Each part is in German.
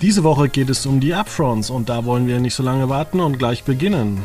Diese Woche geht es um die Upfronts und da wollen wir nicht so lange warten und gleich beginnen.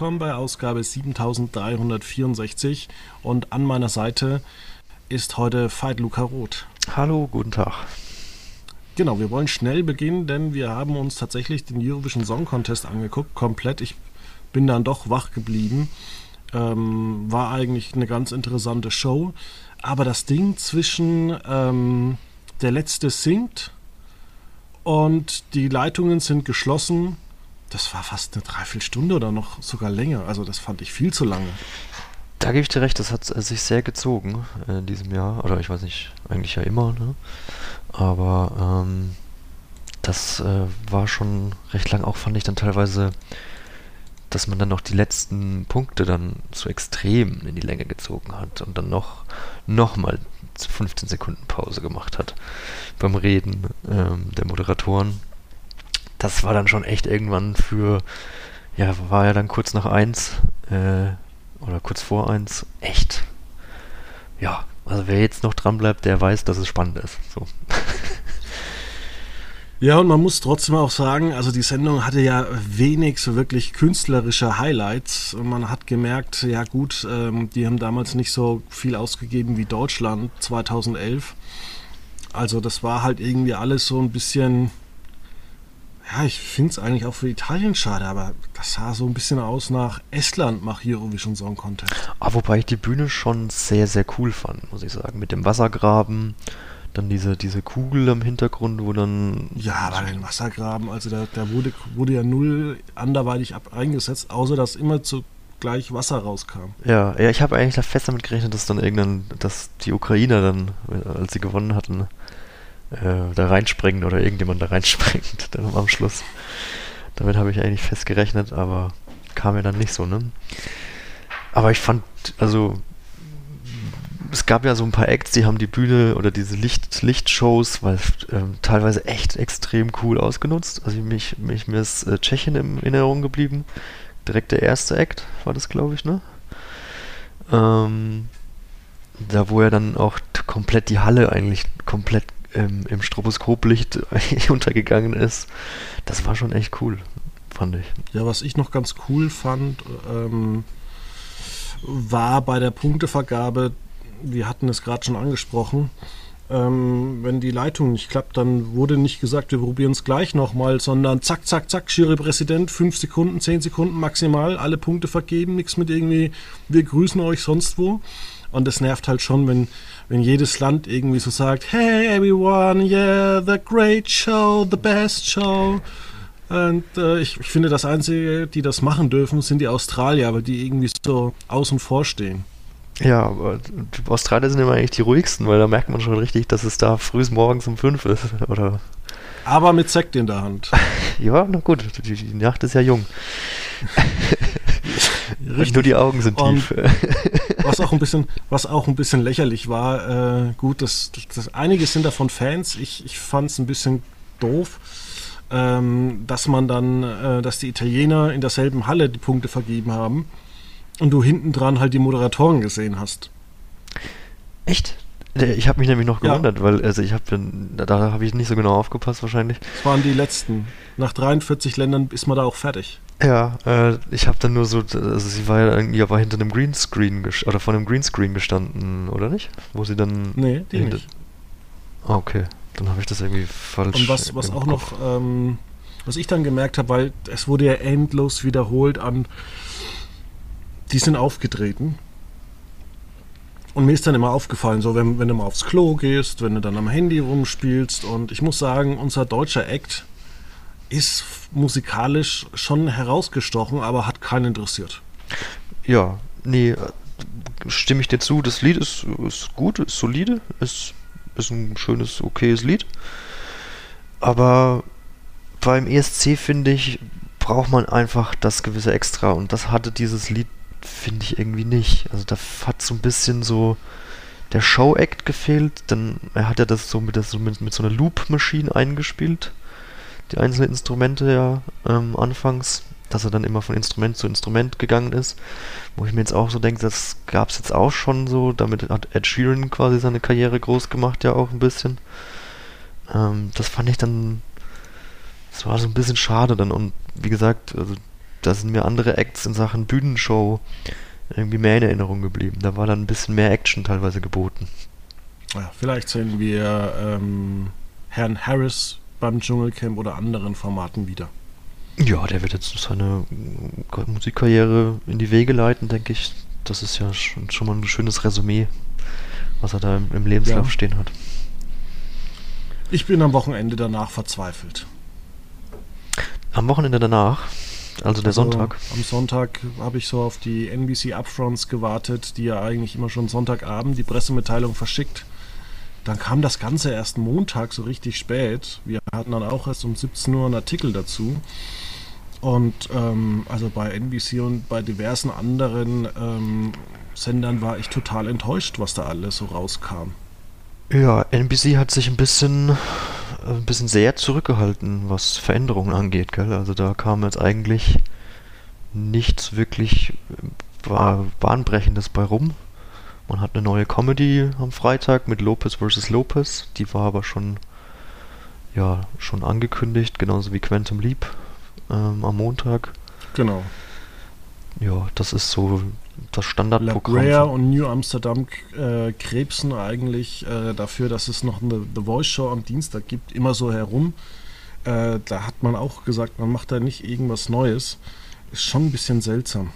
Willkommen bei Ausgabe 7364 und an meiner Seite ist heute Veit Luca Roth. Hallo, guten Tag. Genau, wir wollen schnell beginnen, denn wir haben uns tatsächlich den Eurovision Song Contest angeguckt, komplett. Ich bin dann doch wach geblieben. Ähm, war eigentlich eine ganz interessante Show. Aber das Ding zwischen ähm, der letzte singt und die Leitungen sind geschlossen das war fast eine Dreiviertelstunde oder noch sogar länger. Also das fand ich viel zu lange. Da gebe ich dir recht, das hat sich sehr gezogen in diesem Jahr. Oder ich weiß nicht, eigentlich ja immer. Ne? Aber ähm, das äh, war schon recht lang. Auch fand ich dann teilweise, dass man dann noch die letzten Punkte dann so extrem in die Länge gezogen hat und dann noch, noch mal 15 Sekunden Pause gemacht hat beim Reden ähm, der Moderatoren das war dann schon echt irgendwann für, ja, war ja dann kurz nach eins äh, oder kurz vor eins, echt. Ja, also wer jetzt noch dran bleibt, der weiß, dass es spannend ist. So. Ja, und man muss trotzdem auch sagen, also die Sendung hatte ja wenig so wirklich künstlerische Highlights. Und man hat gemerkt, ja gut, ähm, die haben damals nicht so viel ausgegeben wie Deutschland 2011. Also das war halt irgendwie alles so ein bisschen ja, ich finde es eigentlich auch für Italien schade, aber das sah so ein bisschen aus nach Estland macht Eurovision Song Contest. Ah, wobei ich die Bühne schon sehr, sehr cool fand, muss ich sagen. Mit dem Wassergraben, dann diese, diese Kugel im Hintergrund, wo dann. Ja, aber den Wassergraben, also da, da wurde, wurde ja null anderweitig ab eingesetzt, außer dass immer zu gleich Wasser rauskam. Ja, ja, ich habe eigentlich da fest damit gerechnet, dass dann irgendwann, dass die Ukrainer dann, als sie gewonnen hatten, äh, da reinspringen oder irgendjemand da reinspringt dann am Schluss. Damit habe ich eigentlich fest gerechnet, aber kam mir dann nicht so, ne? Aber ich fand, also es gab ja so ein paar Acts, die haben die Bühne oder diese Licht, Lichtshows, weil ähm, teilweise echt extrem cool ausgenutzt. Also mich, mich mir ist äh, Tschechien in Erinnerung geblieben. Direkt der erste Act war das, glaube ich, ne? Ähm, da wo er dann auch komplett die Halle eigentlich komplett ähm, im Stroboskoplicht untergegangen ist. Das war schon echt cool, fand ich. Ja, was ich noch ganz cool fand, ähm, war bei der Punktevergabe, wir hatten es gerade schon angesprochen, ähm, wenn die Leitung nicht klappt, dann wurde nicht gesagt, wir probieren es gleich nochmal, sondern zack, zack, zack, Jurypräsident, fünf Sekunden, zehn Sekunden maximal, alle Punkte vergeben, nichts mit irgendwie, wir grüßen euch sonst wo. Und das nervt halt schon, wenn, wenn jedes Land irgendwie so sagt, hey everyone, yeah, the great show, the best show. Und äh, ich, ich, finde, das Einzige, die das machen dürfen, sind die Australier, weil die irgendwie so außen vor stehen. Ja, aber die Australier sind immer eigentlich die ruhigsten, weil da merkt man schon richtig, dass es da früh morgens um fünf ist. Oder aber mit Sekt in der Hand. ja, na gut, die, die Nacht ist ja jung. Richtig. Nur die Augen sind tief. was auch ein bisschen, was auch ein bisschen lächerlich war. Äh, gut, das, das, einige sind davon Fans. Ich, ich fand es ein bisschen doof, ähm, dass man dann, äh, dass die Italiener in derselben Halle die Punkte vergeben haben und du hinten dran halt die Moderatoren gesehen hast. Echt? Ich habe mich nämlich noch gewundert, ja. weil also ich habe da, da habe ich nicht so genau aufgepasst wahrscheinlich. Das waren die letzten. Nach 43 Ländern ist man da auch fertig. Ja, äh, ich habe dann nur so, also sie war ja irgendwie aber hinter einem Greenscreen oder von einem Greenscreen gestanden, oder nicht? Wo sie dann. Nee, die nicht. Ah, okay. Dann habe ich das irgendwie falsch. Und was, was auch noch, ähm, was ich dann gemerkt habe, weil es wurde ja endlos wiederholt an, die sind aufgetreten. Und mir ist dann immer aufgefallen, so wenn, wenn du mal aufs Klo gehst, wenn du dann am Handy rumspielst. Und ich muss sagen, unser deutscher Act ist musikalisch schon herausgestochen, aber hat keinen interessiert. Ja, nee, stimme ich dir zu, das Lied ist, ist gut, ist solide, ist, ist ein schönes, okayes Lied. Aber beim ESC finde ich, braucht man einfach das gewisse Extra und das hatte dieses Lied, finde ich, irgendwie nicht. Also da hat so ein bisschen so der Show-Act gefehlt, dann er hat ja das so mit, das so mit, mit so einer Loop-Maschine eingespielt, die einzelnen Instrumente ja ähm, anfangs, dass er dann immer von Instrument zu Instrument gegangen ist, wo ich mir jetzt auch so denke, das gab es jetzt auch schon so, damit hat Ed Sheeran quasi seine Karriere groß gemacht, ja auch ein bisschen. Ähm, das fand ich dann, das war so ein bisschen schade dann und wie gesagt, also da sind mir andere Acts in Sachen Bühnenshow irgendwie mehr in Erinnerung geblieben. Da war dann ein bisschen mehr Action teilweise geboten. Ja, vielleicht sehen wir ähm, Herrn Harris beim Dschungelcamp oder anderen Formaten wieder. Ja, der wird jetzt seine Musikkarriere in die Wege leiten, denke ich. Das ist ja schon, mal ein schönes Resümee, was er da im, im Lebenslauf ja. stehen hat. Ich bin am Wochenende danach verzweifelt. Am Wochenende danach? Also der also Sonntag. Am Sonntag habe ich so auf die NBC Upfronts gewartet, die ja eigentlich immer schon Sonntagabend die Pressemitteilung verschickt. Dann kam das Ganze erst Montag so richtig spät. Wir hatten dann auch erst um 17 Uhr einen Artikel dazu. Und ähm, also bei NBC und bei diversen anderen ähm, Sendern war ich total enttäuscht, was da alles so rauskam. Ja, NBC hat sich ein bisschen, ein bisschen sehr zurückgehalten, was Veränderungen angeht, gell? Also da kam jetzt eigentlich nichts wirklich äh, bahnbrechendes bei rum. Man hat eine neue Comedy am Freitag mit Lopez vs. Lopez, die war aber schon ja schon angekündigt, genauso wie Quantum Leap ähm, am Montag. Genau. Ja, das ist so das Standardprogramm. La Brea und New Amsterdam äh, krebsen eigentlich äh, dafür, dass es noch eine The Voice Show am Dienstag gibt, immer so herum. Äh, da hat man auch gesagt, man macht da nicht irgendwas Neues. Ist schon ein bisschen seltsam.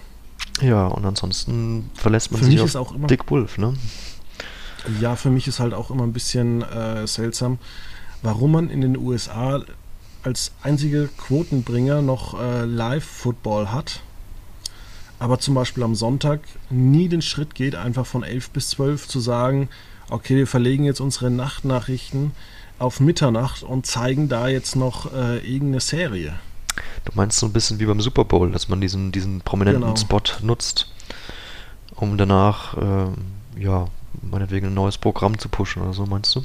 Ja, und ansonsten verlässt man für sich auf auch immer, Dick Wolf, ne? Ja, für mich ist halt auch immer ein bisschen äh, seltsam, warum man in den USA als einzige Quotenbringer noch äh, Live-Football hat aber zum Beispiel am Sonntag nie den Schritt geht, einfach von 11 bis 12 zu sagen, okay, wir verlegen jetzt unsere Nachtnachrichten auf Mitternacht und zeigen da jetzt noch äh, irgendeine Serie. Du meinst so ein bisschen wie beim Super Bowl, dass man diesen, diesen prominenten genau. Spot nutzt, um danach, äh, ja, meinetwegen ein neues Programm zu pushen oder so, meinst du?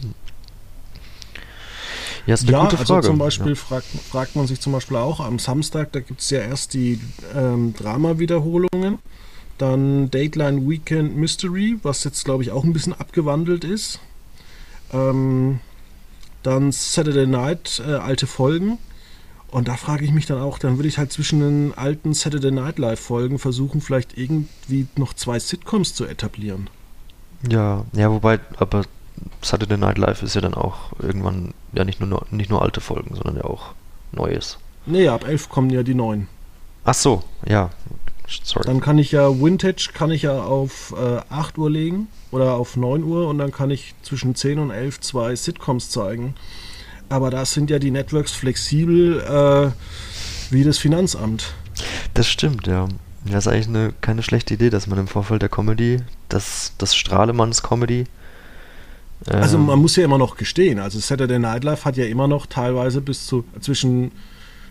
Ja, ist eine ja, gute also Frage. Also zum Beispiel ja. fragt, fragt man sich zum Beispiel auch am Samstag, da gibt es ja erst die ähm, Drama-Wiederholungen, dann Dateline Weekend Mystery, was jetzt glaube ich auch ein bisschen abgewandelt ist. Ähm, dann Saturday Night, äh, alte Folgen. Und da frage ich mich dann auch, dann würde ich halt zwischen den alten Saturday Night Live Folgen versuchen, vielleicht irgendwie noch zwei Sitcoms zu etablieren. Ja, ja, wobei, aber Saturday Night Live ist ja dann auch irgendwann ja nicht nur, nicht nur alte Folgen, sondern ja auch Neues. Nee, ab 11 kommen ja die neuen. Ach so, ja. Sorry. Dann kann ich ja Vintage kann ich ja auf äh, 8 Uhr legen oder auf 9 Uhr und dann kann ich zwischen 10 und 11 zwei Sitcoms zeigen. Aber da sind ja die Networks flexibel äh, wie das Finanzamt. Das stimmt, ja. Das ist eigentlich eine, keine schlechte Idee, dass man im Vorfeld der Comedy, das, das Strahlemanns Comedy, also ähm. man muss ja immer noch gestehen, also Saturday Night Live hat ja immer noch teilweise bis zu zwischen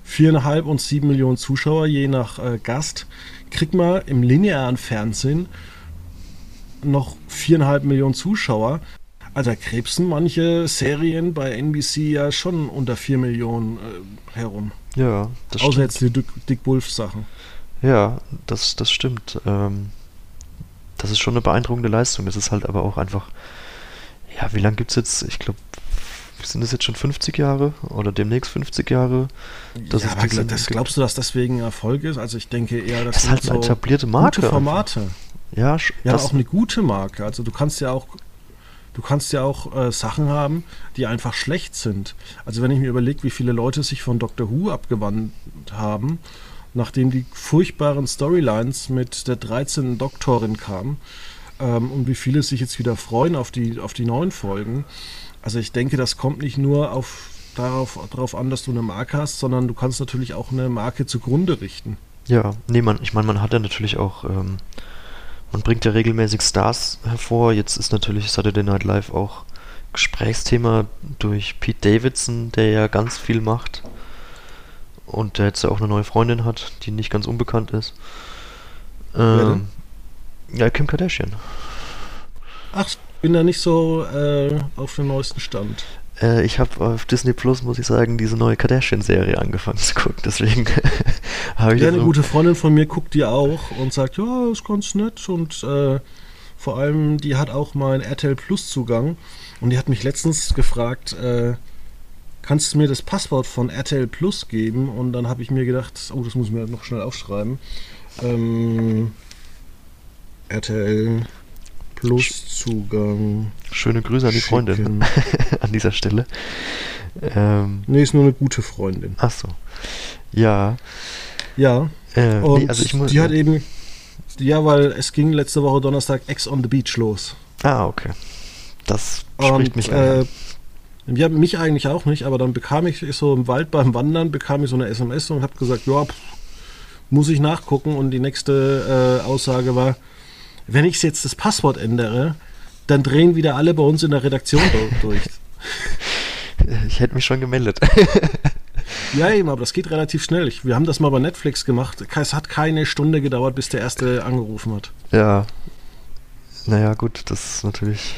viereinhalb und sieben Millionen Zuschauer je nach äh, Gast. Kriegt man im linearen Fernsehen noch viereinhalb Millionen Zuschauer. Also krebsen manche Serien bei NBC ja schon unter vier Millionen äh, herum. Ja, das Außer stimmt. jetzt die Dick, Dick Wolf Sachen. Ja, das, das stimmt. Ähm, das ist schon eine beeindruckende Leistung. Es ist halt aber auch einfach ja, wie lange gibt es jetzt? Ich glaube, sind das jetzt schon 50 Jahre oder demnächst 50 Jahre? Das ja, aber das, glaubst du, dass deswegen Erfolg ist? Also ich denke eher, dass das ist halt eine so etablierte Marke. Gute Formate. Ja, ja auch eine gute Marke. Also du kannst ja auch du kannst ja auch äh, Sachen haben, die einfach schlecht sind. Also wenn ich mir überlege, wie viele Leute sich von Doctor Who abgewandt haben, nachdem die furchtbaren Storylines mit der 13. Doktorin kamen, ähm, und wie viele sich jetzt wieder freuen auf die, auf die neuen Folgen. Also ich denke, das kommt nicht nur auf, darauf, darauf an, dass du eine Marke hast, sondern du kannst natürlich auch eine Marke zugrunde richten. Ja, nee, man, ich meine, man hat ja natürlich auch ähm, man bringt ja regelmäßig Stars hervor. Jetzt ist natürlich Saturday Night Live auch Gesprächsthema durch Pete Davidson, der ja ganz viel macht. Und der jetzt ja auch eine neue Freundin hat, die nicht ganz unbekannt ist. Ähm, ja, Kim Kardashian. Ach, ich bin da nicht so äh, auf dem neuesten Stand. Äh, ich habe auf Disney Plus, muss ich sagen, diese neue Kardashian-Serie angefangen zu gucken. Deswegen habe ich. Ja, eine so gute Freundin von mir guckt die auch und sagt, ja, ist ganz nett. Und äh, vor allem, die hat auch mal einen RTL Plus-Zugang. Und die hat mich letztens gefragt, äh, kannst du mir das Passwort von RTL Plus geben? Und dann habe ich mir gedacht, oh, das muss ich mir noch schnell aufschreiben. Ähm, RTL Plus Zugang. Schöne Grüße an die Freundin an dieser Stelle. Ähm, nee, ist nur eine gute Freundin. Ach so. Ja. Ja. Äh, und nee, also ich muss, die hat eben, ja, weil es ging letzte Woche Donnerstag Ex on the Beach los. Ah, okay. Das spricht und, mich äh, Ja, mich eigentlich auch nicht, aber dann bekam ich so im Wald beim Wandern, bekam ich so eine SMS und habe gesagt, ja, pff, muss ich nachgucken. Und die nächste äh, Aussage war, wenn ich jetzt das Passwort ändere, dann drehen wieder alle bei uns in der Redaktion durch. Ich hätte mich schon gemeldet. Ja, eben, aber das geht relativ schnell. Ich, wir haben das mal bei Netflix gemacht. Es hat keine Stunde gedauert, bis der erste angerufen hat. Ja. Naja, gut, das ist natürlich.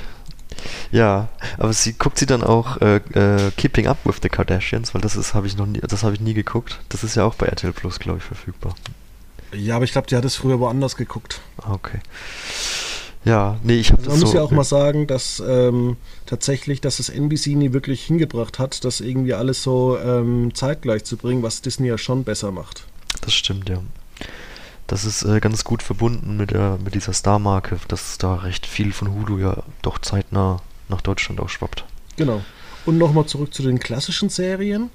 Ja, aber sie guckt sie dann auch äh, äh, Keeping Up with the Kardashians, weil das ist habe ich noch nie, das habe ich nie geguckt. Das ist ja auch bei RTL Plus, glaube ich, verfügbar. Ja, aber ich glaube, die hat es früher woanders geguckt. Ah, okay. Ja, nee, ich habe also Man muss so, ja auch mal sagen, dass ähm, tatsächlich, dass es NBC nie wirklich hingebracht hat, das irgendwie alles so ähm, zeitgleich zu bringen, was Disney ja schon besser macht. Das stimmt, ja. Das ist äh, ganz gut verbunden mit, der, mit dieser Star-Marke, dass da recht viel von Hulu ja doch zeitnah nach Deutschland auch schwappt. Genau. Und nochmal zurück zu den klassischen Serien.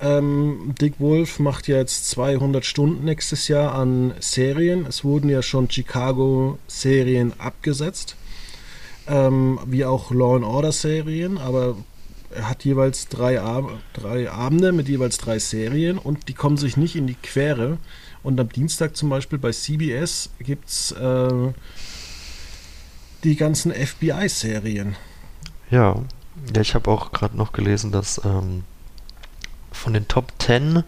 Ähm, Dick Wolf macht ja jetzt 200 Stunden nächstes Jahr an Serien. Es wurden ja schon Chicago-Serien abgesetzt, ähm, wie auch Law and Order-Serien, aber er hat jeweils drei, Ab drei Abende mit jeweils drei Serien und die kommen sich nicht in die Quere. Und am Dienstag zum Beispiel bei CBS gibt es äh, die ganzen FBI-Serien. Ja. ja, ich habe auch gerade noch gelesen, dass ähm, von den Top 10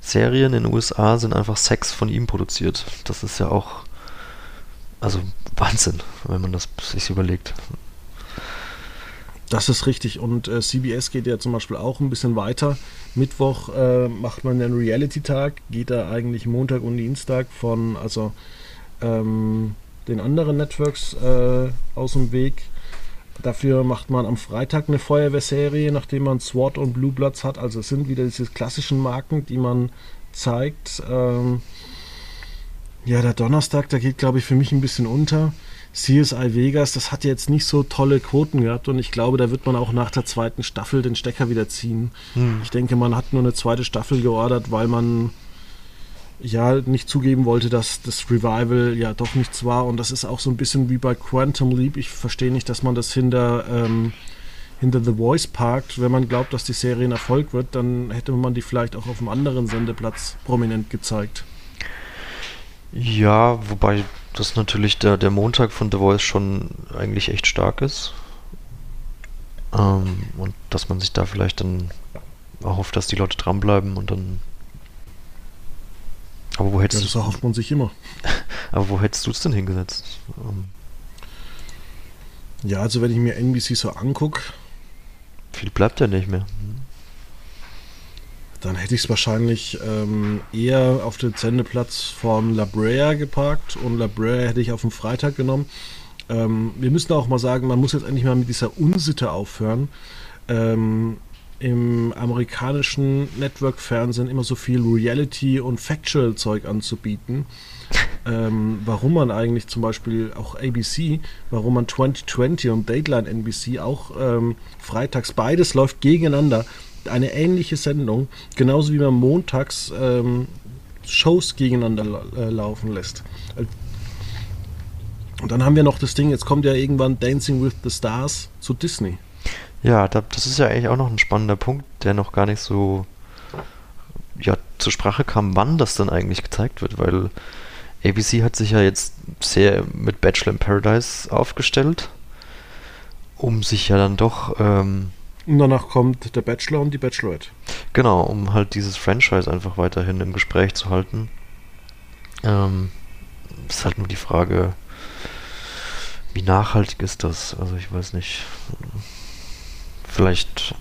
Serien in den USA sind einfach sechs von ihm produziert. Das ist ja auch also Wahnsinn, wenn man das sich überlegt. Das ist richtig. Und äh, CBS geht ja zum Beispiel auch ein bisschen weiter. Mittwoch äh, macht man den Reality-Tag, geht da eigentlich Montag und Dienstag von also ähm, den anderen Networks äh, aus dem Weg. Dafür macht man am Freitag eine Feuerwehrserie, nachdem man SWAT und Blue Bloods hat. Also es sind wieder diese klassischen Marken, die man zeigt. Ähm ja, der Donnerstag, da geht, glaube ich, für mich ein bisschen unter. CSI Vegas, das hat jetzt nicht so tolle Quoten gehabt und ich glaube, da wird man auch nach der zweiten Staffel den Stecker wieder ziehen. Hm. Ich denke, man hat nur eine zweite Staffel geordert, weil man ja nicht zugeben wollte, dass das Revival ja doch nichts war. Und das ist auch so ein bisschen wie bei Quantum Leap. Ich verstehe nicht, dass man das hinter, ähm, hinter The Voice parkt. Wenn man glaubt, dass die Serie ein Erfolg wird, dann hätte man die vielleicht auch auf einem anderen Sendeplatz prominent gezeigt. Ja, wobei das natürlich der, der Montag von The Voice schon eigentlich echt stark ist. Ähm, und dass man sich da vielleicht dann hofft, dass die Leute dranbleiben und dann aber wo hättest ja, das erhofft man sich immer. Aber wo hättest du es denn hingesetzt? Um ja, also wenn ich mir NBC so angucke. Viel bleibt ja nicht mehr. Dann hätte ich es wahrscheinlich ähm, eher auf den Sendeplatz von La Brea geparkt und La Brea hätte ich auf den Freitag genommen. Ähm, wir müssen auch mal sagen, man muss jetzt endlich mal mit dieser Unsitte aufhören. Ähm, im amerikanischen Network-Fernsehen immer so viel Reality- und Factual-Zeug anzubieten. ähm, warum man eigentlich zum Beispiel auch ABC, warum man 2020 und Dateline NBC auch ähm, freitags, beides läuft gegeneinander. Eine ähnliche Sendung, genauso wie man montags ähm, Shows gegeneinander äh, laufen lässt. Und dann haben wir noch das Ding, jetzt kommt ja irgendwann Dancing with the Stars zu Disney. Ja, das ist ja eigentlich auch noch ein spannender Punkt, der noch gar nicht so ja, zur Sprache kam, wann das dann eigentlich gezeigt wird, weil ABC hat sich ja jetzt sehr mit Bachelor in Paradise aufgestellt, um sich ja dann doch ähm, Und danach kommt der Bachelor und die Bachelorette. Genau, um halt dieses Franchise einfach weiterhin im Gespräch zu halten. Ähm, ist halt nur die Frage, wie nachhaltig ist das? Also ich weiß nicht. Vielleicht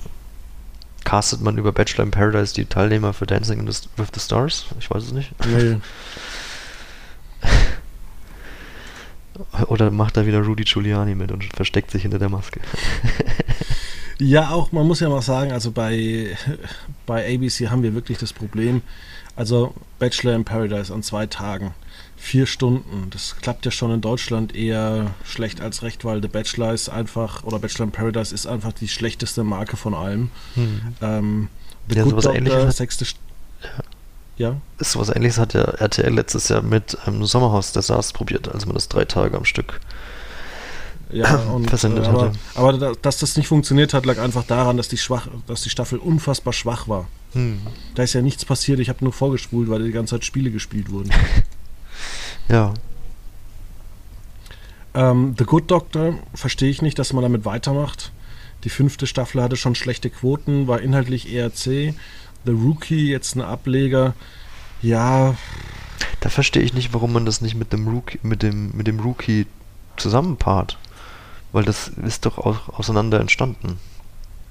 castet man über Bachelor in Paradise die Teilnehmer für Dancing in the, with the Stars? Ich weiß es nicht. Nee. Oder macht da wieder Rudy Giuliani mit und versteckt sich hinter der Maske? Ja, auch, man muss ja mal sagen, also bei, bei ABC haben wir wirklich das Problem, also Bachelor in Paradise an zwei Tagen, vier Stunden, das klappt ja schon in Deutschland eher schlecht als recht, weil The Bachelor ist einfach, oder Bachelor in Paradise ist einfach die schlechteste Marke von allem. Hm. Ähm, The Ja, Good sowas Doctor, Ähnliches. sechste... St ja? Ist sowas ähnliches hat ja RTL letztes Jahr mit ähm, Sommerhaus der Stars probiert, als man das drei Tage am Stück Ja, und, Versendet äh, aber, hatte. aber da, dass das nicht funktioniert hat, lag einfach daran, dass die, schwach, dass die Staffel unfassbar schwach war. Hm. Da ist ja nichts passiert, ich habe nur vorgespult, weil die ganze Zeit Spiele gespielt wurden. Ja, ähm, The Good Doctor verstehe ich nicht, dass man damit weitermacht. Die fünfte Staffel hatte schon schlechte Quoten, war inhaltlich eher zäh. The Rookie, jetzt ein Ableger. Ja, da verstehe ich nicht, warum man das nicht mit dem Rookie, mit dem, mit dem Rookie zusammenpaart. Weil das ist doch auch auseinander entstanden.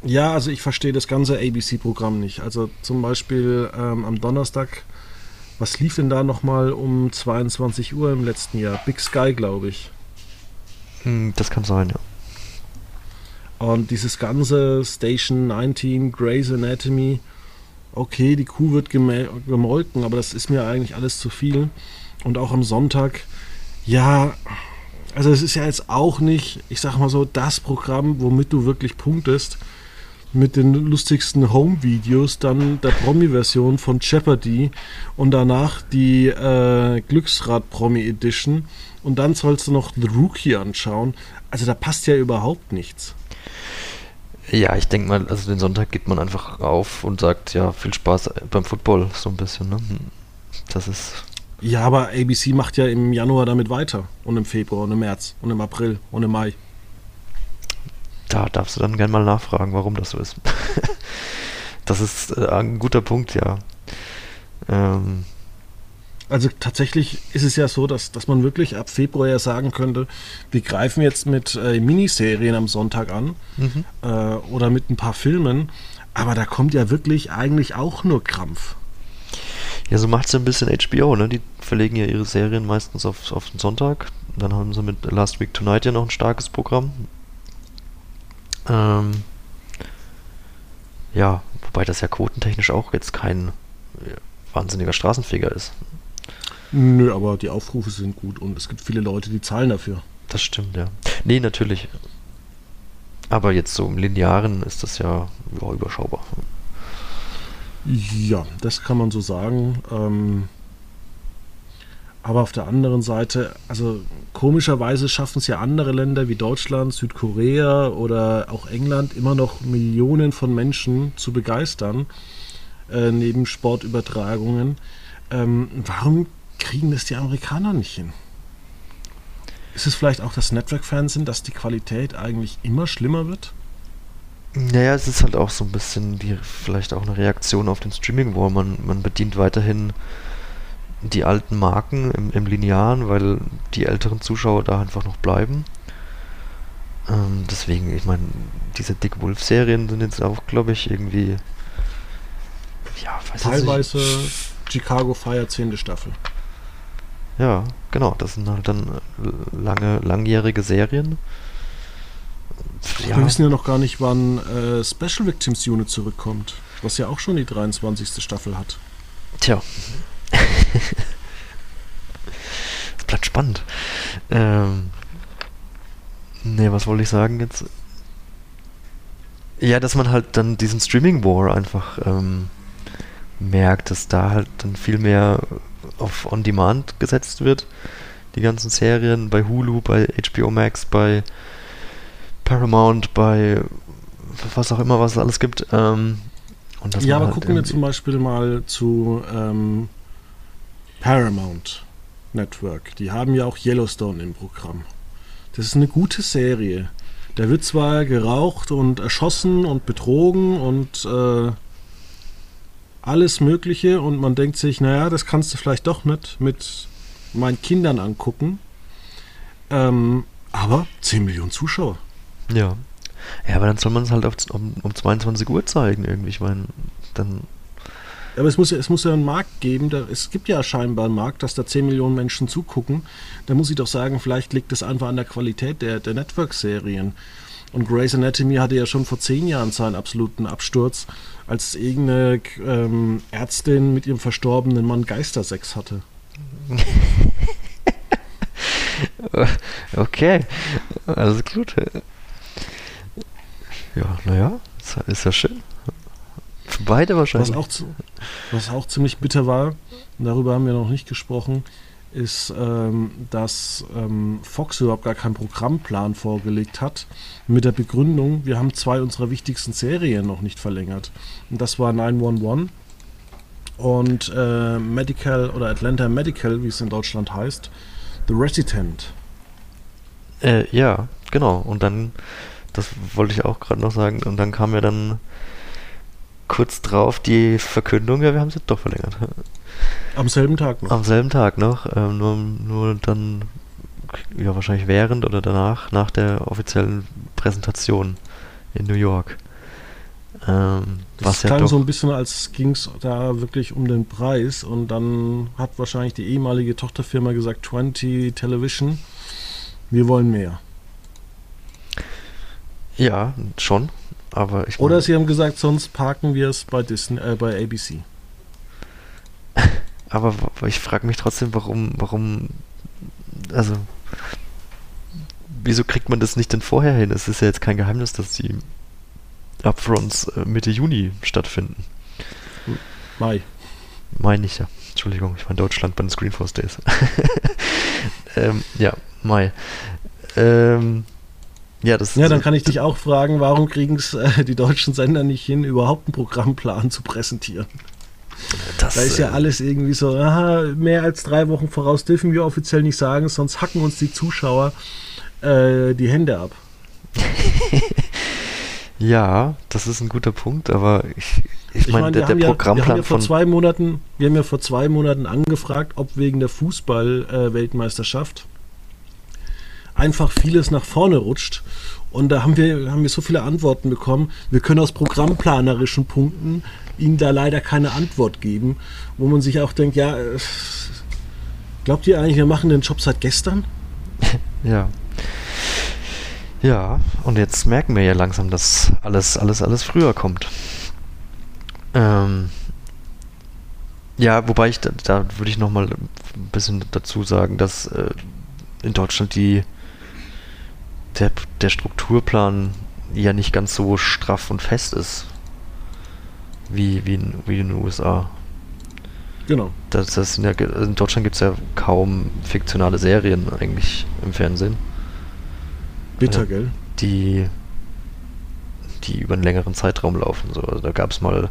ja, also ich verstehe das ganze ABC-Programm nicht. Also zum Beispiel ähm, am Donnerstag, was lief denn da nochmal um 22 Uhr im letzten Jahr? Big Sky, glaube ich. Hm, das kann sein, ja. Und dieses ganze Station 19, Grey's Anatomy, okay, die Kuh wird gemolken, aber das ist mir eigentlich alles zu viel. Und auch am Sonntag, ja, also es ist ja jetzt auch nicht, ich sag mal so, das Programm, womit du wirklich punktest. Mit den lustigsten Home-Videos, dann der Promi-Version von Jeopardy und danach die äh, Glücksrad-Promi-Edition. Und dann sollst du noch The Rookie anschauen. Also da passt ja überhaupt nichts. Ja, ich denke mal, also den Sonntag geht man einfach auf und sagt, ja, viel Spaß beim Football, so ein bisschen, ne? Das ist, Ja, aber ABC macht ja im Januar damit weiter. Und im Februar und im März und im April und im Mai. da darfst du dann gerne mal nachfragen, warum das so ist. das ist äh, ein guter Punkt, ja. Ähm, Also tatsächlich ist es ja so, dass, dass man wirklich ab Februar ja sagen könnte, wir greifen jetzt mit äh, Miniserien am Sonntag an mhm. äh, oder mit ein paar Filmen. Aber da kommt ja wirklich eigentlich auch nur Krampf. Ja, so macht es ein bisschen HBO, ne? Die verlegen ja ihre Serien meistens auf, auf den Sonntag. Dann haben sie mit Last Week Tonight ja noch ein starkes Programm. Ähm, ja, wobei das ja quotentechnisch auch jetzt kein äh, wahnsinniger Straßenfeger ist. Nö, aber die Aufrufe sind gut und es gibt viele Leute, die zahlen dafür. Das stimmt, ja. Nee, natürlich. Aber jetzt so im Linearen ist das ja, ja überschaubar. Ja, das kann man so sagen. Ähm, aber auf der anderen Seite, also komischerweise schaffen es ja andere Länder wie Deutschland, Südkorea oder auch England immer noch Millionen von Menschen zu begeistern, äh, neben Sportübertragungen. Ähm, warum kriegen das die Amerikaner nicht hin? Ist es vielleicht auch das Network-Fernsehen, dass die Qualität eigentlich immer schlimmer wird? Naja, es ist halt auch so ein bisschen die, vielleicht auch eine Reaktion auf den Streaming War. Man, man bedient weiterhin die alten Marken im, im Linearen, weil die älteren Zuschauer da einfach noch bleiben. Ähm, deswegen, ich meine, diese Dick Wolf-Serien sind jetzt auch, glaube ich, irgendwie. Ja, weiß Teilweise Nicht. Chicago Fire 10. Staffel. Ja, genau, das sind halt dann äh, lange, langjährige Serien. Wir wissen ja noch gar nicht, wann äh, Special Victims Unit zurückkommt, was ja auch schon die 23. Staffel hat. Tja. Es bleibt spannend. Ähm. Ne, was wollte ich sagen jetzt? Ja, dass man halt dann diesen Streaming War einfach ähm, merkt, dass da halt dann viel mehr auf On Demand gesetzt wird. Die ganzen Serien bei Hulu, bei HBO Max, bei Paramount, bei was auch immer, was es alles gibt. Ähm, und ja, aber halt gucken wir zum Beispiel mal zu ähm, Paramount. Network, die haben ja auch Yellowstone im Programm. Das ist eine gute Serie. Da wird zwar geraucht und erschossen und betrogen und äh, alles Mögliche und man denkt sich, naja, das kannst du vielleicht doch nicht mit meinen Kindern angucken. Ähm, aber 10 Millionen Zuschauer. Ja. Ja, aber dann soll man es halt auf, um, um 22 Uhr zeigen irgendwie. Ich meine, dann. Aber es muss, ja, es muss ja einen Markt geben. Da, es gibt ja scheinbar einen Markt, dass da 10 Millionen Menschen zugucken. Da muss ich doch sagen, vielleicht liegt es einfach an der Qualität der, der Network-Serien. Und Grey's Anatomy hatte ja schon vor zehn Jahren seinen absoluten Absturz, als irgendeine ähm, Ärztin mit ihrem verstorbenen Mann Geistersex hatte. okay, alles gut. Ja, naja, ist ja schön. Für beide wahrscheinlich. Was auch, was auch ziemlich bitter war, darüber haben wir noch nicht gesprochen, ist, ähm, dass ähm, Fox überhaupt gar keinen Programmplan vorgelegt hat, mit der Begründung, wir haben zwei unserer wichtigsten Serien noch nicht verlängert. Und das war 911 und äh, Medical oder Atlanta Medical, wie es in Deutschland heißt, The Resident. Äh, ja, genau. Und dann, das wollte ich auch gerade noch sagen, und dann kam ja dann kurz drauf die Verkündung, ja, wir haben es doch verlängert. Am selben Tag noch. Am selben Tag noch, ähm, nur, nur dann, ja, wahrscheinlich während oder danach, nach der offiziellen Präsentation in New York. Ähm, das klang ja so ein bisschen, als ging es da wirklich um den Preis und dann hat wahrscheinlich die ehemalige Tochterfirma gesagt, 20 Television, wir wollen mehr. Ja, schon, aber ich Oder sie haben gesagt, sonst parken wir es bei Disney, äh, bei ABC. aber ich frage mich trotzdem, warum, warum, also, wieso kriegt man das nicht denn vorher hin? Es ist ja jetzt kein Geheimnis, dass die Upfronts äh, Mitte Juni stattfinden. Mai. Mai nicht, ja. Entschuldigung, ich war in Deutschland bei den Screenforce Days. ähm, ja, Mai. Ähm, ja, das ja, dann kann ich dich auch fragen, warum kriegen es äh, die deutschen Sender nicht hin, überhaupt einen Programmplan zu präsentieren? Das, da ist ja äh, alles irgendwie so, aha, mehr als drei Wochen voraus dürfen wir offiziell nicht sagen, sonst hacken uns die Zuschauer äh, die Hände ab. Ja, das ist ein guter Punkt, aber ich, ich, ich meine, mein, der, der Programmplan ja, wir von. Vor zwei Monaten, wir haben ja vor zwei Monaten angefragt, ob wegen der Fußball-Weltmeisterschaft äh, einfach vieles nach vorne rutscht. Und da haben wir, haben wir so viele Antworten bekommen. Wir können aus programmplanerischen Punkten Ihnen da leider keine Antwort geben, wo man sich auch denkt, ja, äh, glaubt ihr eigentlich, wir machen den Job seit gestern? ja. Ja, und jetzt merken wir ja langsam, dass alles, alles, alles früher kommt. Ähm, ja, wobei ich, da, da würde ich nochmal ein bisschen dazu sagen, dass äh, in Deutschland die, der, der Strukturplan ja nicht ganz so straff und fest ist wie, wie, in, wie in den USA. Genau. Das, das ja, in Deutschland gibt es ja kaum fiktionale Serien eigentlich im Fernsehen. Bitter, gell? Die, die über einen längeren Zeitraum laufen. So. Also da gab es mal,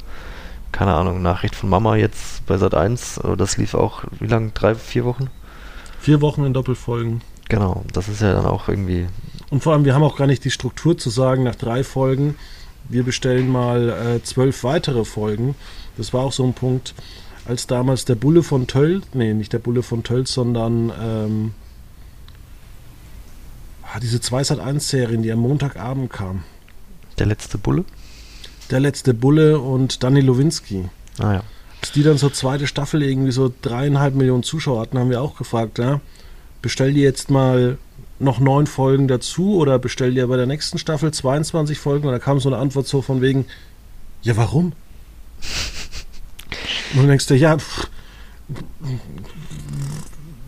keine Ahnung, Nachricht von Mama jetzt bei Sat 1. Das lief auch, wie lange? Drei, vier Wochen? Vier Wochen in Doppelfolgen. Genau, das ist ja dann auch irgendwie. Und vor allem, wir haben auch gar nicht die Struktur zu sagen, nach drei Folgen, wir bestellen mal äh, zwölf weitere Folgen. Das war auch so ein Punkt, als damals der Bulle von Töll, nee, nicht der Bulle von Töll, sondern ähm, Ah, diese 2 Sat 1 Serien, die am Montagabend kam. Der letzte Bulle? Der letzte Bulle und Danny Lowinski. Ah ja. Als die dann so zweite Staffel irgendwie so dreieinhalb Millionen Zuschauer hatten, haben wir auch gefragt, ja, bestell dir jetzt mal noch neun Folgen dazu oder bestell dir bei der nächsten Staffel 22 Folgen? Und da kam so eine Antwort so von wegen, ja, warum? Und dann denkst du, ja, pff,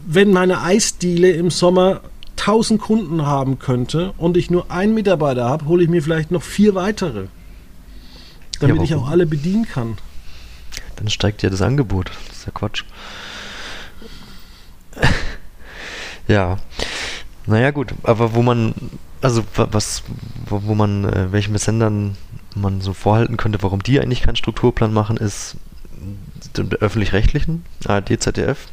wenn meine Eisdiele im Sommer 1000 Kunden haben könnte und ich nur einen Mitarbeiter habe, hole ich mir vielleicht noch vier weitere. Damit ja, ich auch alle bedienen kann. Dann steigt ja das Angebot. Das ist ja Quatsch. ja. Naja, gut. Aber wo man, also was, wo, wo man, äh, welchen Sendern man so vorhalten könnte, warum die eigentlich keinen Strukturplan machen, ist öffentlich-rechtlichen, ARD, ZDF,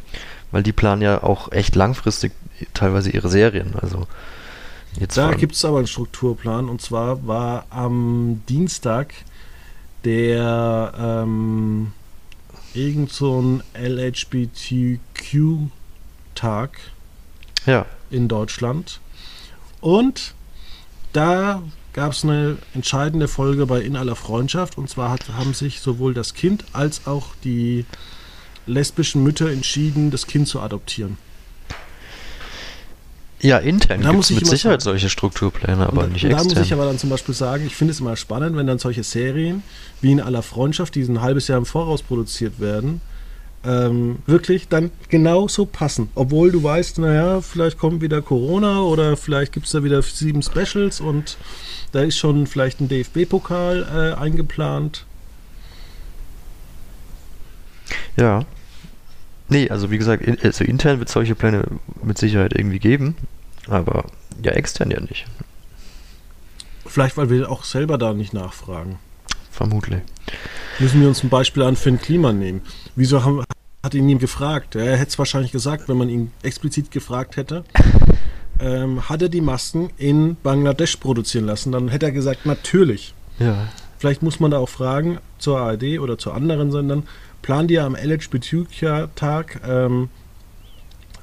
weil die planen ja auch echt langfristig teilweise ihre Serien. Also jetzt da gibt es aber einen Strukturplan und zwar war am Dienstag der ähm, irgend so ein LHBTQ-Tag ja. In Deutschland. Und da gab es eine entscheidende Folge bei In aller Freundschaft. Und zwar hat, haben sich sowohl das Kind als auch die lesbischen Mütter entschieden, das Kind zu adoptieren. Ja, intern gibt es mit Sicherheit sagen, solche Strukturpläne, aber da, nicht extern. Da muss ich aber dann zum Beispiel sagen, ich finde es immer spannend, wenn dann solche Serien wie in aller Freundschaft, die ein halbes Jahr im Voraus produziert werden, ähm, wirklich dann genauso passen. Obwohl du weißt, naja, vielleicht kommt wieder Corona oder vielleicht gibt es da wieder sieben Specials und da ist schon vielleicht ein DFB-Pokal äh, eingeplant. Ja. Nee, also wie gesagt, in, also intern wird es solche Pläne mit Sicherheit irgendwie geben, aber ja, extern ja nicht. Vielleicht, weil wir auch selber da nicht nachfragen. Vermutlich. Müssen wir uns ein Beispiel an Finn Klima nehmen. Wieso haben, hat ihn nie gefragt? Er hätte es wahrscheinlich gesagt, wenn man ihn explizit gefragt hätte. Ähm, hat er die Masken in Bangladesch produzieren lassen? Dann hätte er gesagt, natürlich. Ja. Vielleicht muss man da auch fragen, zur ARD oder zu anderen Sendern, die ja am LHBTQ-Tag ähm,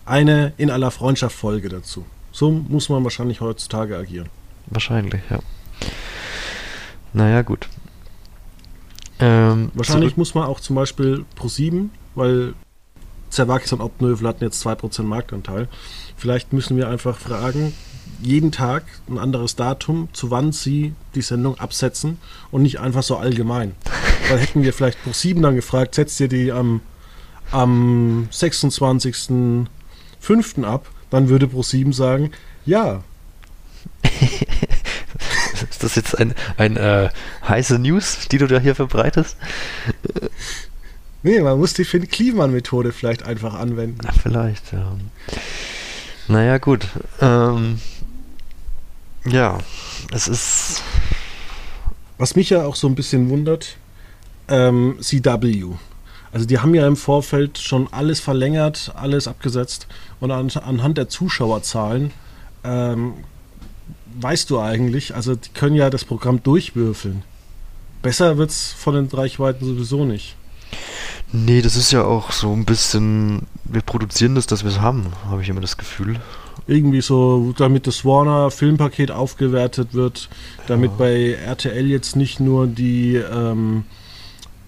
eine in aller Freundschaft Folge dazu. So muss man wahrscheinlich heutzutage agieren. Wahrscheinlich, ja. Naja, gut. Ähm, wahrscheinlich muss man auch zum Beispiel Pro7, weil Zerwakis und Opnövel hatten jetzt 2% Marktanteil. Vielleicht müssen wir einfach fragen, jeden Tag ein anderes Datum, zu wann sie die Sendung absetzen und nicht einfach so allgemein. Weil hätten wir vielleicht pro 7 dann gefragt, setzt ihr die am, am 26.05. ab, dann würde pro 7 sagen, ja. Ist das jetzt ein, ein äh, heiße News, die du da hier verbreitest? Nee, man muss die Finn Kliman-Methode vielleicht einfach anwenden. Na, vielleicht, ja. Naja, gut. Ähm, ja, es ist. Was mich ja auch so ein bisschen wundert, ähm, CW. Also die haben ja im Vorfeld schon alles verlängert, alles abgesetzt und an, anhand der Zuschauerzahlen ähm, weißt du eigentlich, also die können ja das Programm durchwürfeln. Besser wird es von den Reichweiten sowieso nicht. Nee, das ist ja auch so ein bisschen, wir produzieren das, dass wir es haben, habe ich immer das Gefühl. Irgendwie so, damit das Warner Filmpaket aufgewertet wird, damit ja. bei RTL jetzt nicht nur die, ähm,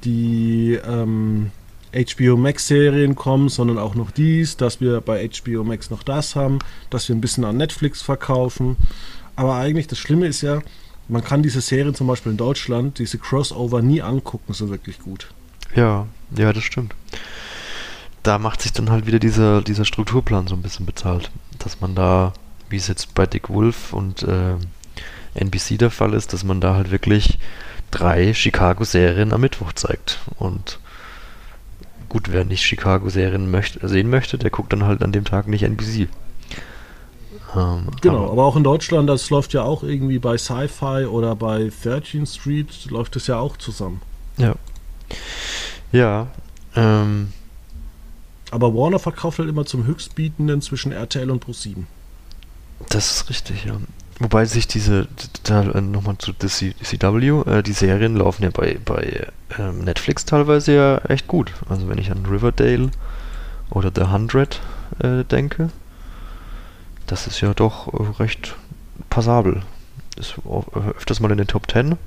die ähm, HBO Max Serien kommen, sondern auch noch dies, dass wir bei HBO Max noch das haben, dass wir ein bisschen an Netflix verkaufen. Aber eigentlich das Schlimme ist ja, man kann diese Serien zum Beispiel in Deutschland, diese Crossover nie angucken, so wirklich gut. Ja, ja, das stimmt. Da macht sich dann halt wieder dieser, dieser Strukturplan so ein bisschen bezahlt. Dass man da, wie es jetzt bei Dick Wolf und äh, NBC der Fall ist, dass man da halt wirklich drei Chicago-Serien am Mittwoch zeigt. Und gut, wer nicht Chicago-Serien möchte, sehen möchte, der guckt dann halt an dem Tag nicht NBC. Ähm, genau, aber, aber, auch in Deutschland, das läuft ja auch irgendwie bei Sci-Fi oder bei 13 Street, läuft es ja auch zusammen. Ja. Ja. Ähm, aber Warner verkauft halt immer zum Höchstbietenden zwischen RTL und Pro7. Das ist richtig, ja. Wobei sich diese, da, äh, nochmal zu CW, äh, die Serien laufen ja bei, bei ähm, Netflix teilweise ja echt gut. Also wenn ich an Riverdale oder The Hundred äh, denke, das ist ja doch äh, recht passabel. Ist öfters mal in den Top 10.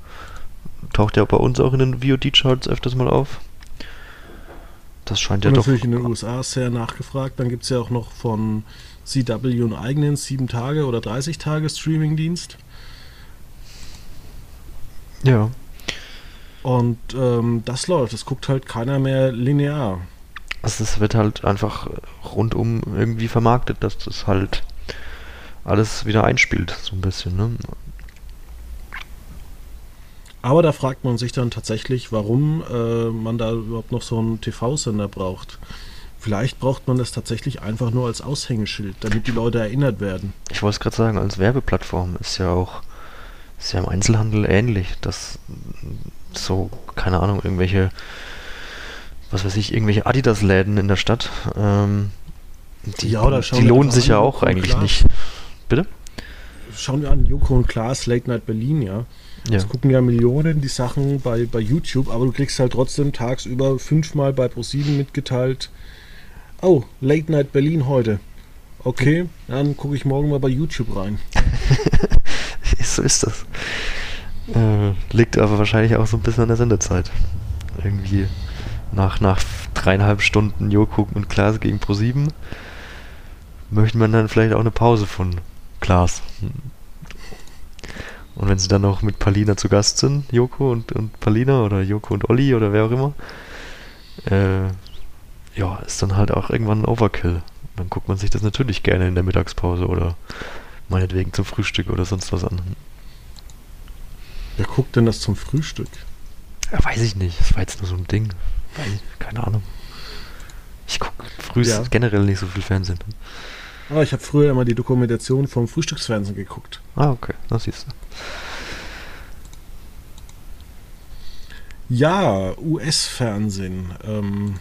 Taucht ja bei uns auch in den VOD-Charts öfters mal auf. Das scheint ja doch. Natürlich in den USA sehr nachgefragt. Dann gibt es ja auch noch von CW einen eigenen 7 Tage oder 30 Tage Streaming-Dienst. Ja. Und ähm, das läuft. Das guckt halt keiner mehr linear. Also es wird halt einfach rundum irgendwie vermarktet, dass das halt alles wieder einspielt, so ein bisschen. Ne? Aber da fragt man sich dann tatsächlich, warum äh, man da überhaupt noch so einen TV-Sender braucht. Vielleicht braucht man das tatsächlich einfach nur als Aushängeschild, damit die Leute erinnert werden. Ich wollte es gerade sagen, als Werbeplattform ist ja auch ist ja im Einzelhandel ähnlich, dass so, keine Ahnung, irgendwelche, was weiß ich, irgendwelche Adidas-Läden in der Stadt ähm, Die, Ja, die lohnen sich ja auch eigentlich Klaas. nicht. Bitte? Schauen wir an, Joko und Klaas, Late Night Berlin, ja. Ja. Es gucken ja Millionen die Sachen bei, bei YouTube, aber du kriegst halt trotzdem tagsüber fünfmal bei ProSieben mitgeteilt. Oh, Late Night Berlin heute. Okay, dann gucke ich morgen mal bei YouTube rein. so ist das. Äh, liegt aber wahrscheinlich auch so ein bisschen an der Sendezeit. Irgendwie nach, nach dreieinhalb Stunden Joko und Klaas gegen Pro7 möchte man dann vielleicht auch eine Pause von Klaas. Und wenn sie dann noch mit Palina zu Gast sind, Joko und, und Palina oder Joko und Olli oder wer auch immer, äh, ja, ist dann halt auch irgendwann ein Overkill. Dann guckt man sich das natürlich gerne in der Mittagspause oder meinetwegen zum Frühstück oder sonst was an. Wer guckt denn das zum Frühstück? Ja, weiß ich nicht. Das war jetzt nur so ein Ding. Weiß keine Ahnung. Ich gucke früh Ja. generell nicht so viel Fernsehen. Ah, ich habe früher immer die Dokumentation vom Frühstücksfernsehen geguckt. Ah, okay. Das siehst du. Ja, US-Fernsehen. Ähm,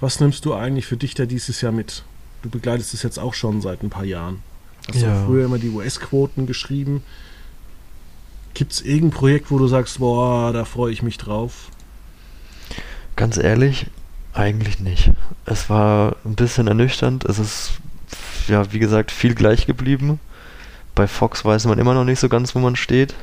was nimmst du eigentlich für dich da dieses Jahr mit? Du begleitest es jetzt auch schon seit ein paar Jahren. Hast Ja. ja früher immer die US-Quoten geschrieben. Gibt es irgendein Projekt, wo du sagst, boah, da freue ich mich drauf? Ganz ehrlich, eigentlich nicht. Es war ein bisschen ernüchternd. Es ist, ja, wie gesagt, viel gleich geblieben. Bei Fox weiß man immer noch nicht so ganz, wo man steht.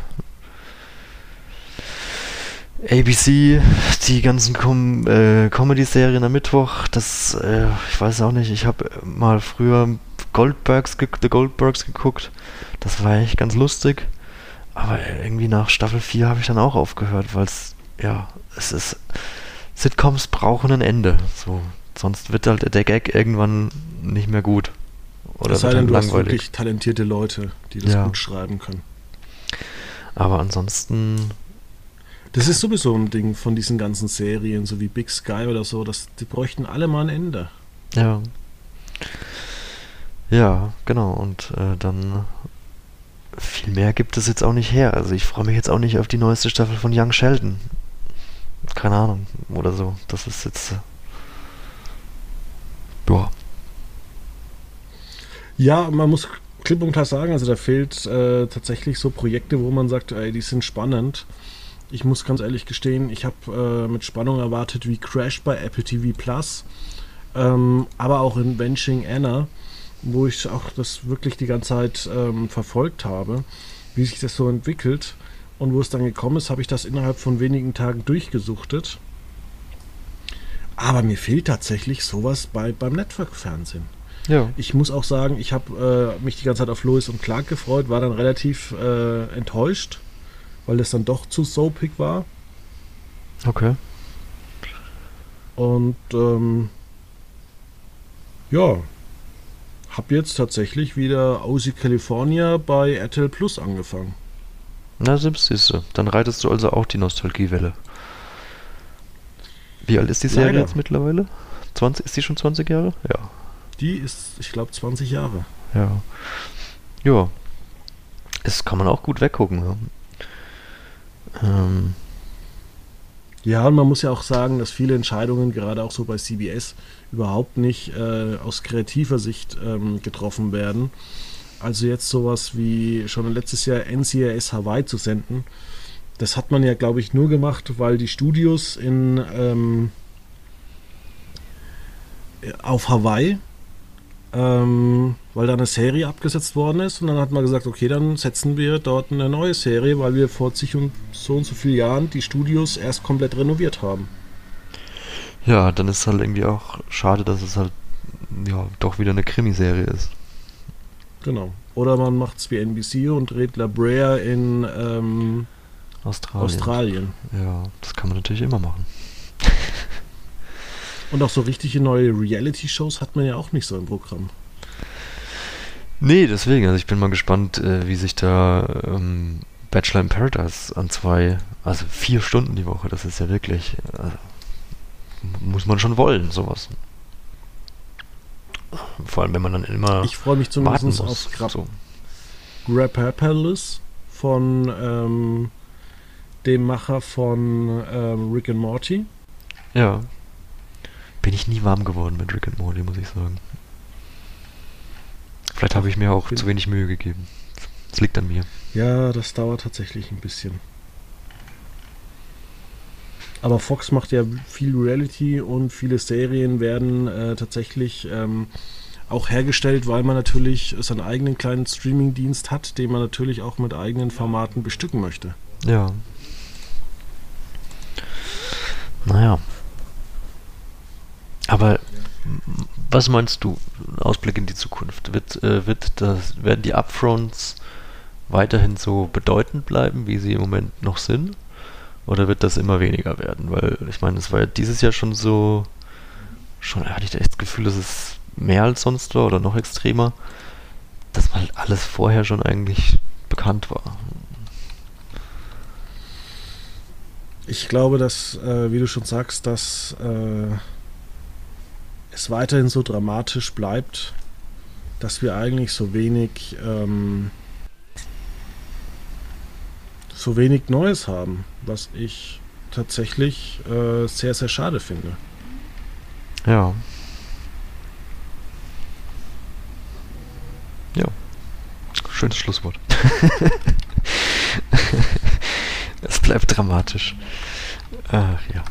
ABC, die ganzen Com äh, Comedy-Serien am Mittwoch, das, äh, ich weiß auch nicht, ich habe mal früher Goldbergs, The Goldbergs geguckt. Das war echt ganz lustig. Aber irgendwie nach Staffel 4 habe ich dann auch aufgehört, weil es, ja, es ist, Sitcoms brauchen ein Ende. So, sonst wird halt der Gag irgendwann nicht mehr gut. Oder es sei denn, halt du hast wirklich talentierte Leute, die das Ja. gut schreiben können. Aber ansonsten, Das ist sowieso ein Ding von diesen ganzen Serien, so wie Big Sky oder so, dass die bräuchten alle mal ein Ende. ja. Ja, genau. Und äh, dann viel mehr gibt es jetzt auch nicht her. Also ich freue mich jetzt auch nicht auf die neueste Staffel von Young Sheldon. Keine Ahnung. Oder so. Das ist jetzt. Äh, ja. Ja, man muss klipp und klar sagen, also da fehlt äh, tatsächlich so Projekte, wo man sagt, ey, die sind spannend. Ich muss ganz ehrlich gestehen, ich habe äh, mit Spannung erwartet wie Crash bei Apple TV Plus, ähm, aber auch in Benching Anna, wo ich auch das wirklich die ganze Zeit ähm, verfolgt habe, wie sich das so entwickelt. Und wo es dann gekommen ist, habe ich das innerhalb von wenigen Tagen durchgesuchtet. Aber mir fehlt tatsächlich sowas bei, beim Network-Fernsehen. Ja. Ich muss auch sagen, ich habe äh, mich die ganze Zeit auf Lewis und Clark gefreut, war dann relativ äh, enttäuscht, weil das dann doch zu soapig war. Okay. Und ähm, ja, habe jetzt tatsächlich wieder OC California bei RTL Plus angefangen. Na, siehst du. Dann reitest du also auch die Nostalgiewelle. Wie alt ist die Serie Leider. jetzt mittlerweile? 20, ist die schon 20 Jahre? Ja. Die ist, ich glaube, 20 Jahre. Ja. Ja. Das kann man auch gut weggucken. Ja. Ähm, Ja, und man muss ja auch sagen, dass viele Entscheidungen, gerade auch so bei CBS, überhaupt nicht äh, aus kreativer Sicht ähm, getroffen werden. Also jetzt sowas wie schon letztes Jahr NCIS Hawaii zu senden, das hat man ja, glaube ich, nur gemacht, weil die Studios in ähm, auf Hawaii, ähm, weil da eine Serie abgesetzt worden ist und dann hat man gesagt, okay, dann setzen wir dort eine neue Serie, weil wir vor sich und so und so vielen Jahren die Studios erst komplett renoviert haben. ja, dann ist halt irgendwie auch schade, dass es halt ja doch wieder eine Krimiserie ist. Genau. Oder man macht es wie NBC und dreht La Brea in ähm, Australien. Australien. Ja, das kann man natürlich immer machen. Und auch so richtige neue Reality-Shows hat man ja auch nicht so im Programm. Nee, deswegen, also ich bin mal gespannt, äh, wie sich da ähm, Bachelor in Paradise an zwei, also vier Stunden die Woche, das ist ja wirklich, also, muss man schon wollen, sowas. Vor allem, wenn man dann immer Ich freue mich zumindest auf Grab So. Grapapalis von ähm, dem Macher von ähm, Rick and Morty. Ja, bin ich nie warm geworden mit Rick and Morty, muss ich sagen. Vielleicht habe ich mir auch zu wenig Mühe gegeben. Das liegt an mir. Ja, das dauert tatsächlich ein bisschen. Aber Fox macht ja viel Reality und viele Serien werden äh, tatsächlich ähm, auch hergestellt, weil man natürlich seinen eigenen kleinen Streaming-Dienst hat, den man natürlich auch mit eigenen Formaten bestücken möchte. Ja. Naja. Aber was meinst du, Ausblick in die Zukunft? Wird, äh, wird das, werden die Upfronts weiterhin so bedeutend bleiben, wie sie im Moment noch sind? Oder wird das immer weniger werden? Weil ich meine, es war ja dieses Jahr schon so, schon hatte ich echt das Gefühl, dass es mehr als sonst war oder noch extremer, dass halt alles vorher schon eigentlich bekannt war. Ich glaube, dass, äh, wie du schon sagst, dass äh, es weiterhin so dramatisch bleibt, dass wir eigentlich so wenig ähm, so wenig Neues haben, was ich tatsächlich äh, sehr, sehr schade finde. Ja. Ja. Schönes Schlusswort. es bleibt dramatisch. Ach ja.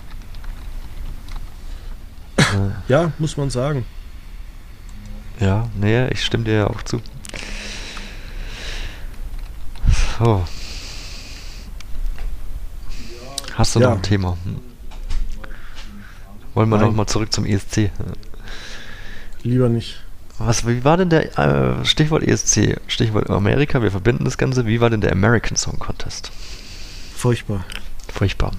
Ja, muss man sagen. Ja, nee, ich stimme dir ja auch zu. So. Hast du ja. noch ein Thema? Hm. Wollen wir nochmal zurück zum ESC? Lieber nicht. Was, wie war denn der, äh, Stichwort ESC, Stichwort Amerika, wir verbinden das Ganze, wie war denn der American Song Contest? Furchtbar. Furchtbar.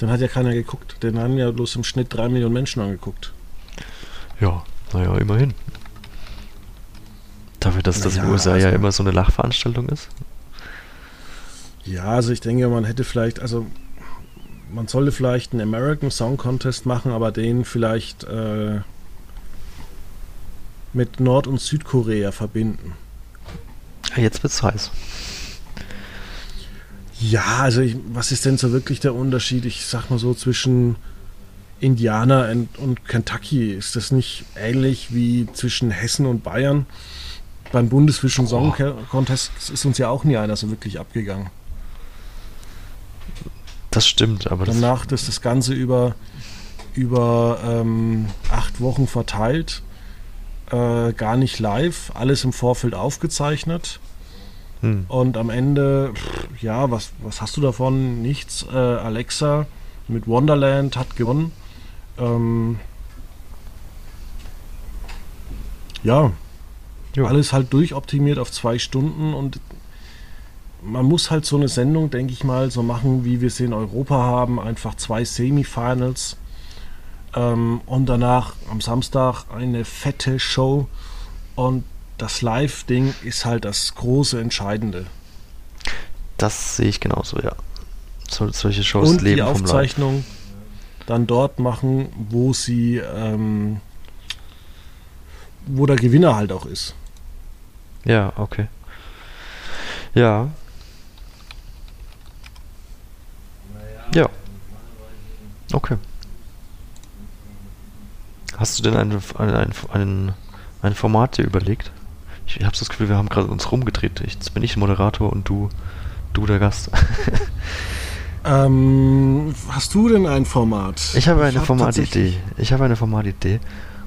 Den hat ja keiner geguckt. Den haben ja bloß im Schnitt drei Millionen Menschen angeguckt. Ja, naja, immerhin. Dafür, dass naja, das in den USA also, ja immer so eine Lachveranstaltung ist. Ja, also ich denke, man hätte vielleicht, also man sollte vielleicht einen American Song Contest machen, aber den vielleicht äh, mit Nord- und Südkorea verbinden. Jetzt wird's heiß. Ja, also ich, was ist denn so wirklich der Unterschied? Ich sag mal so zwischen Indiana und, und Kentucky. Ist das nicht ähnlich wie zwischen Hessen und Bayern? Beim Bundesvision Song Contest ist uns ja auch nie einer so wirklich abgegangen. Das stimmt, aber danach das ist das Ganze über, über ähm, acht Wochen verteilt, äh, gar nicht live, alles im Vorfeld aufgezeichnet. Hm. Und am Ende, pff, ja, was, was hast du davon? Nichts. Äh, Alexa mit Wonderland hat gewonnen. Ähm, ja, jo. alles halt durchoptimiert auf zwei Stunden und man muss halt so eine Sendung, denke ich mal, so machen, wie wir sie in Europa haben. Einfach zwei Semifinals ähm, und danach am Samstag eine fette Show. Und das Live-Ding ist halt das große Entscheidende. Das sehe ich genauso, ja. So, solche Shows und leben die Aufzeichnung dann dort machen, wo sie, ähm, wo der Gewinner halt auch ist. Ja, okay. Ja, Ja. Okay. Hast du denn ein, ein, ein, ein Format dir überlegt? Ich habe das Gefühl, wir haben gerade uns rumgedreht. Jetzt bin ich Moderator und du, du der Gast. ähm, hast du denn ein Format? Ich habe eine hab Formatidee. Ich habe eine Formatidee.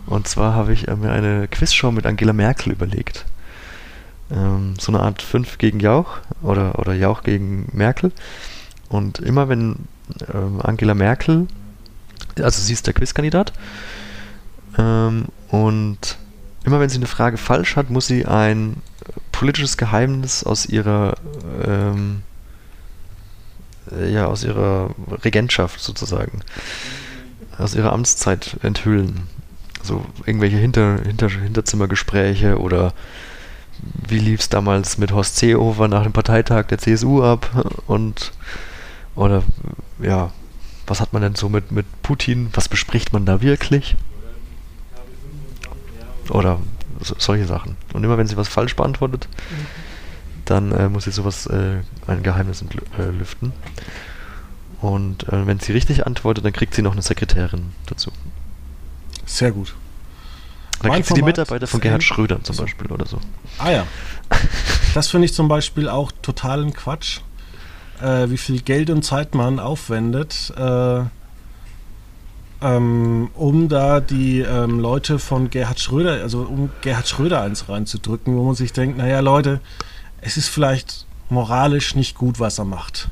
Und zwar habe ich mir eine Quizshow mit Angela Merkel überlegt. Ähm, so eine Art 5 gegen Jauch oder, oder Jauch gegen Merkel. Und immer wenn ähm, Angela Merkel, also sie ist der Quizkandidat, ähm, und immer wenn sie eine Frage falsch hat, muss sie ein politisches Geheimnis aus ihrer ähm, äh, ja, aus ihrer Regentschaft sozusagen, aus ihrer Amtszeit enthüllen. So irgendwelche Hinter, Hinter, Hinterzimmergespräche oder wie lief es damals mit Horst Seehofer nach dem Parteitag der CSU ab und oder ja, was hat man denn so mit, mit Putin? Was bespricht man da wirklich? Oder so, solche Sachen. Und immer wenn sie was falsch beantwortet, dann äh, muss sie sowas, äh, ein Geheimnis äh, lüften. Und äh, wenn sie richtig antwortet, dann kriegt sie noch eine Sekretärin dazu. Sehr gut. Da Mein kriegst du die Format Mitarbeiter von Gerhard Schröder zum. Beispiel oder so. Ah ja. Das finde ich zum Beispiel auch totalen Quatsch. Äh, wie viel Geld und Zeit man aufwendet, äh, ähm, um da die ähm, Leute von Gerhard Schröder, also um Gerhard Schröder eins reinzudrücken, wo man sich denkt, naja Leute, es ist vielleicht moralisch nicht gut, was er macht.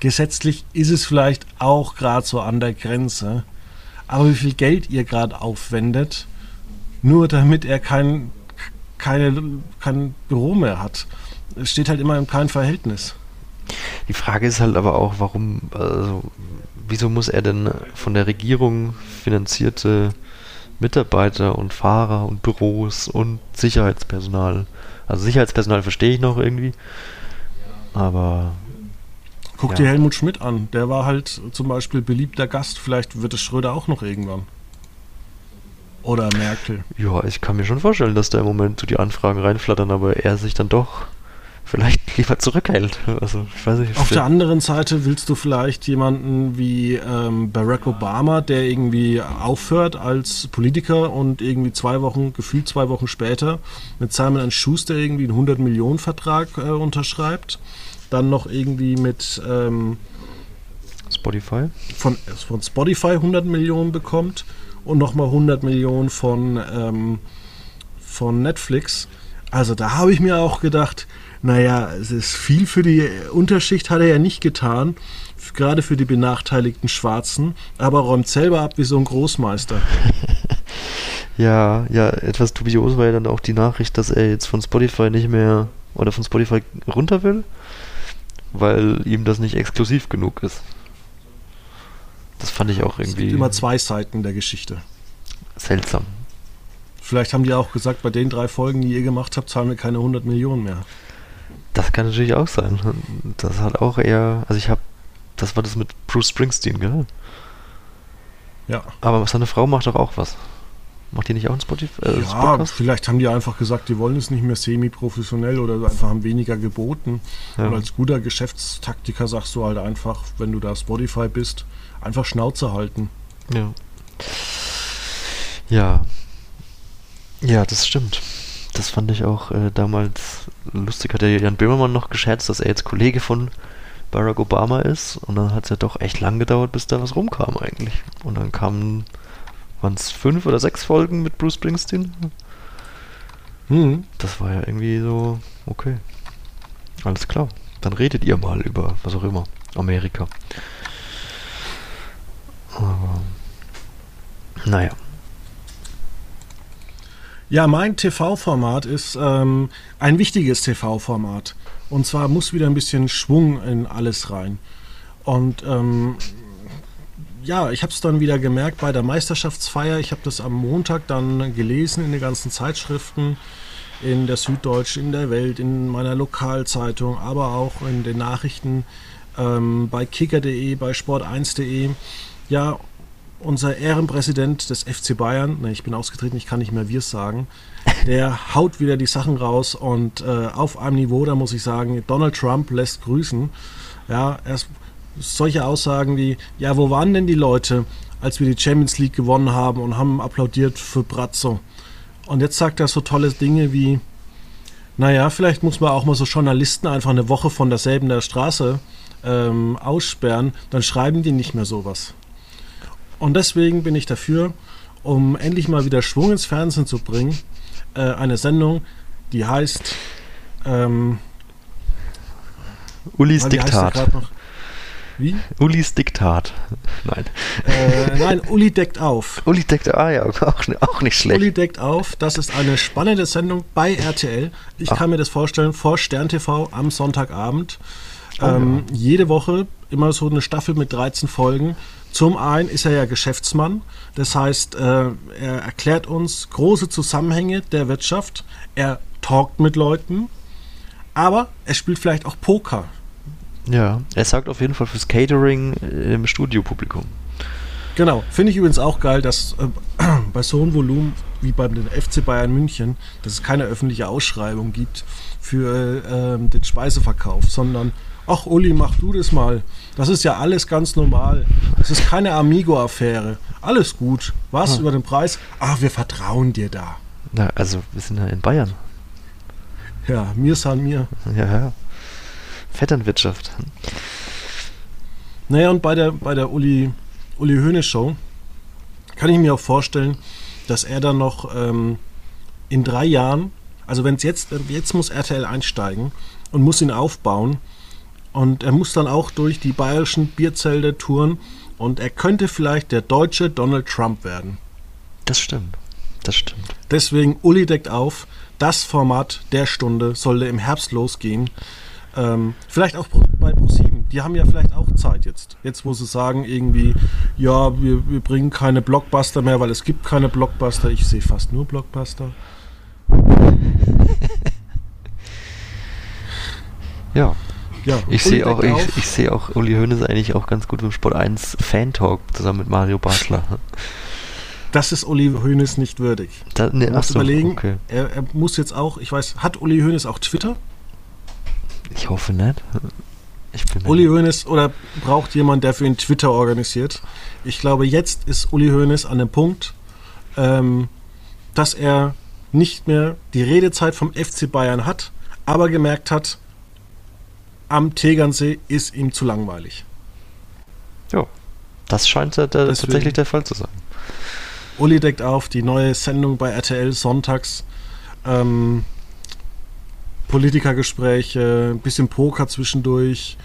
Gesetzlich ist es vielleicht auch gerade so an der Grenze. Aber wie viel Geld ihr gerade aufwendet, nur damit er kein, keine, kein Büro mehr hat. Steht halt immer in keinem Verhältnis. Die Frage ist halt aber auch, warum, also, wieso muss er denn von der Regierung finanzierte Mitarbeiter und Fahrer und Büros und Sicherheitspersonal, also Sicherheitspersonal verstehe ich noch irgendwie, aber Guck Ja. dir Helmut Schmidt an. Der war halt zum Beispiel beliebter Gast. Vielleicht wird es Schröder auch noch irgendwann. Oder Merkel. ja, ich kann mir schon vorstellen, dass da im Moment so die Anfragen reinflattern, aber er sich dann doch vielleicht lieber zurückhält. Also, ich weiß nicht. Auf der anderen Seite willst du vielleicht jemanden wie ähm, Barack Obama, der irgendwie aufhört als Politiker und irgendwie zwei Wochen, gefühlt zwei Wochen später mit Simon Schuster irgendwie einen 100 Millionen Vertrag äh, unterschreibt. Dann noch irgendwie mit ähm, Spotify? von, von Spotify 100 Millionen bekommt und nochmal 100 Millionen von, ähm, von Netflix. Also da habe ich mir auch gedacht, naja, es ist viel für die Unterschicht, hat er ja nicht getan, gerade für die benachteiligten Schwarzen, aber räumt selber ab wie so ein Großmeister. Ja, ja, etwas dubios war ja dann auch die Nachricht, dass er jetzt von Spotify nicht mehr oder von Spotify runter will, weil ihm das nicht exklusiv genug ist. Das fand ich auch Es irgendwie gibt immer zwei Seiten der Geschichte. seltsam. Vielleicht haben die auch gesagt, bei den drei Folgen, die ihr gemacht habt, zahlen wir keine 100 Millionen mehr. Das kann natürlich auch sein. Das hat auch eher, also ich habe, das war das mit Bruce Springsteen, gell? Ja. Aber seine Frau macht doch auch was. Macht die nicht auch einen Spotify? Äh, ja, Podcast? vielleicht haben die einfach gesagt, die wollen es nicht mehr semi-professionell oder einfach haben weniger geboten. Ja. Und als guter Geschäftstaktiker sagst du halt einfach, wenn du da Spotify bist, einfach Schnauze halten. Ja. Ja. Ja, das stimmt. Das fand ich auch äh, damals lustig. Hat der Jan Böhmermann noch gescherzt, dass er jetzt Kollege von Barack Obama ist. Und dann hat es ja doch echt lang gedauert, bis da was rumkam eigentlich. Und dann kamen, waren es fünf oder sechs Folgen mit Bruce Springsteen? Hm. Das war ja irgendwie so, okay. Alles klar. Dann redet ihr mal über was auch immer. Amerika. Aber. Naja. Ja, mein TV-Format ist ähm, ein wichtiges TV-Format. Und zwar muss wieder ein bisschen Schwung in alles rein. Und ähm, ja, ich habe es dann wieder gemerkt bei der Meisterschaftsfeier. Ich habe das am Montag dann gelesen in den ganzen Zeitschriften, in der Süddeutschen, in der Welt, in meiner Lokalzeitung, aber auch in den Nachrichten ähm, bei kicker.de, bei sport1.de. Ja, unser Ehrenpräsident des FC Bayern, ne, ich bin ausgetreten, ich kann nicht mehr wir sagen, der haut wieder die Sachen raus und äh, auf einem Niveau, da muss ich sagen, Donald Trump lässt grüßen. Ja, erst solche Aussagen wie, ja, wo waren denn die Leute, als wir die Champions League gewonnen haben und haben applaudiert für Brazzo? Und jetzt sagt er so tolle Dinge wie, naja, vielleicht muss man auch mal so Journalisten einfach eine Woche von derselben der Straße ähm, aussperren, dann schreiben die nicht mehr sowas. Und deswegen bin ich dafür, um endlich mal wieder Schwung ins Fernsehen zu bringen, äh, eine Sendung, die heißt. Ähm, Ulis Diktat. Wie? Ulis Diktat. Nein. Äh, nein, Uli deckt auf. Uli deckt, ah ja, auch, auch nicht schlecht. Uli deckt auf. Das ist eine spannende Sendung bei RTL. Ich Ah. kann mir das vorstellen, vor Stern TV am Sonntagabend. Oh, ähm, Jede Woche immer so eine Staffel mit 13 Folgen. Zum einen ist er ja Geschäftsmann, das heißt, äh, er erklärt uns große Zusammenhänge der Wirtschaft, er talkt mit Leuten, aber er spielt vielleicht auch Poker. Ja, er sagt auf jeden Fall fürs Catering äh, im Studiopublikum. Genau, finde ich übrigens auch geil, dass äh, bei so einem Volumen wie beim den FC Bayern München, dass es keine öffentliche Ausschreibung gibt für äh, den Speiseverkauf, sondern ach Uli, mach du das mal. Das ist ja alles ganz normal. Das ist keine Amigo-Affäre. Alles gut. Was Hm. über den Preis? Ach, wir vertrauen dir da. Na, also, wir sind ja in Bayern. Ja, mir san mir. Ja, ja. Vetternwirtschaft. Naja, und bei der, bei der Uli, Uli Hoeneß Show kann ich mir auch vorstellen, dass er dann noch ähm, in drei Jahren, also wenn es jetzt, jetzt muss RTL einsteigen und muss ihn aufbauen und er muss dann auch durch die bayerischen Bierzelte touren und er könnte vielleicht der deutsche Donald Trump werden. Das stimmt. Das stimmt. Deswegen Uli deckt auf, das Format der Stunde sollte im Herbst losgehen. Ähm, vielleicht auch bei ProSieben. Die haben ja vielleicht auch Zeit jetzt. Jetzt, wo sie sagen, irgendwie, ja, wir, wir bringen keine Blockbuster mehr, weil es gibt keine Blockbuster. Ich sehe fast nur Blockbuster. Ja. Ja, Ich sehe auch, ich, ich sehe auch Uli Hoeneß eigentlich auch ganz gut im Sport 1 Fan Talk zusammen mit Mario Basler. Das ist Uli Hoeneß nicht würdig. Da, musst so, überlegen, okay. er, er muss jetzt auch, ich weiß, hat Uli Hoeneß auch Twitter? Ich hoffe nicht. Ich Uli Hoeneß oder braucht jemand, der für ihn Twitter organisiert? Ich glaube, jetzt ist Uli Hoeneß an dem Punkt, ähm, dass er nicht mehr die Redezeit vom FC Bayern hat, aber gemerkt hat, am Tegernsee ist ihm zu langweilig. Ja, das scheint der, Deswegen- tatsächlich der Fall zu sein. Uli deckt auf, die neue Sendung bei RTL sonntags. Ähm, Politikergespräche, ein bisschen Poker zwischendurch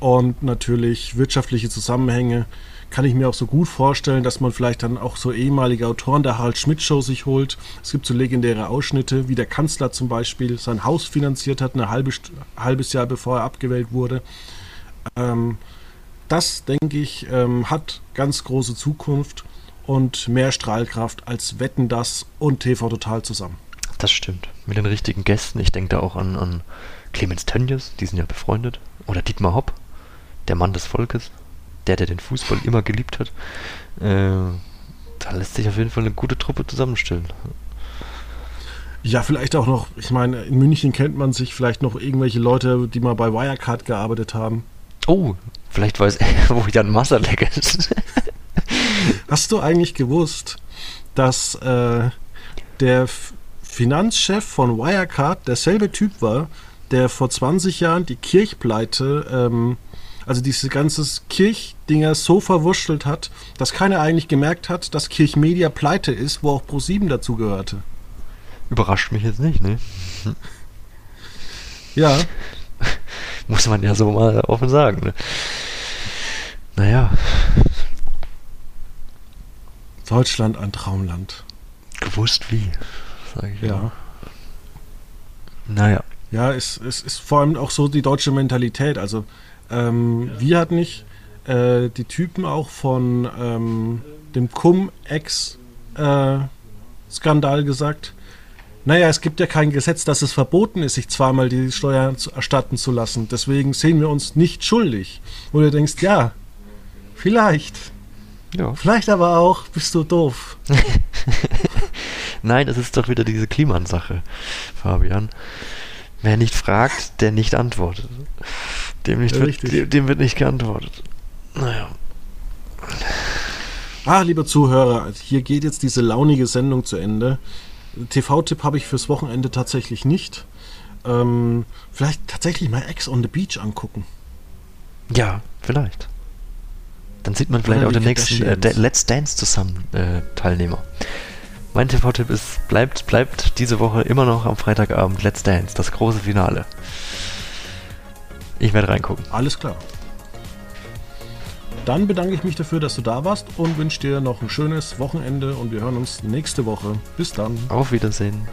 und natürlich wirtschaftliche Zusammenhänge. Kann ich mir auch so gut vorstellen, dass man vielleicht dann auch so ehemalige Autoren der Harald Schmidt Show sich holt. Es gibt so legendäre Ausschnitte, wie der Kanzler zum Beispiel sein Haus finanziert hat, ein halbes, halbes Jahr bevor er abgewählt wurde. Ähm, das, denke ich, ähm, hat ganz große Zukunft und mehr Strahlkraft als Wetten das und TV Total zusammen. Das stimmt. Mit den richtigen Gästen. Ich denke da auch an, an Clemens Tönjes, die sind ja befreundet. Oder Dietmar Hopp, der Mann des Volkes. Der, der den Fußball immer geliebt hat. Äh, da lässt sich auf jeden Fall eine gute Truppe zusammenstellen. Ja, vielleicht auch noch, ich meine, in München kennt man sich vielleicht noch irgendwelche Leute, die mal bei Wirecard gearbeitet haben. Oh, vielleicht weiß er, wo Jan Masalek ist. Hast du eigentlich gewusst, dass äh, der F Finanzchef von Wirecard derselbe Typ war, der vor 20 Jahren die Kirchpleite, ähm, also diese ganze Kirchdinger so verwurschtelt hat, dass keiner eigentlich gemerkt hat, dass Kirchmedia pleite ist, wo auch Pro7 dazu gehörte. Überrascht mich jetzt nicht, ne? Ja, Muss man ja so mal offen sagen, ne? Naja, Deutschland ein Traumland. gewusst wie, sage ich Ja. mal. Naja, Ja, es, es ist vor allem auch so die deutsche Mentalität. Also ähm, wir hatten nicht äh, die Typen auch von ähm, dem Cum-Ex-Skandal gesagt. Naja, es gibt ja kein Gesetz, dass es verboten ist, sich zweimal die Steuern zu erstatten zu lassen. Deswegen sehen wir uns nicht schuldig. Wo du denkst, ja, vielleicht. ja. Vielleicht aber auch, bist du doof. Nein, es ist doch wieder diese Klimanssache, Fabian. Wer nicht fragt, der nicht antwortet. Dem, nicht wird, dem, wird nicht geantwortet. Naja. Ah, lieber Zuhörer, hier geht jetzt diese launige Sendung zu Ende. TV-Tipp habe ich fürs Wochenende tatsächlich nicht. Ähm, vielleicht tatsächlich mal Ex on the Beach angucken. Ja, vielleicht. Dann sieht man vielleicht auch den nächsten äh, Let's Dance zusammen äh, Teilnehmer. Mein TV-Tipp ist, bleibt, bleibt diese Woche immer noch am Freitagabend Let's Dance, das große Finale. Ich werde reingucken. Alles klar. Dann bedanke ich mich dafür, dass du da warst und wünsche dir noch ein schönes Wochenende und wir hören uns nächste Woche. Bis dann. Auf Wiedersehen.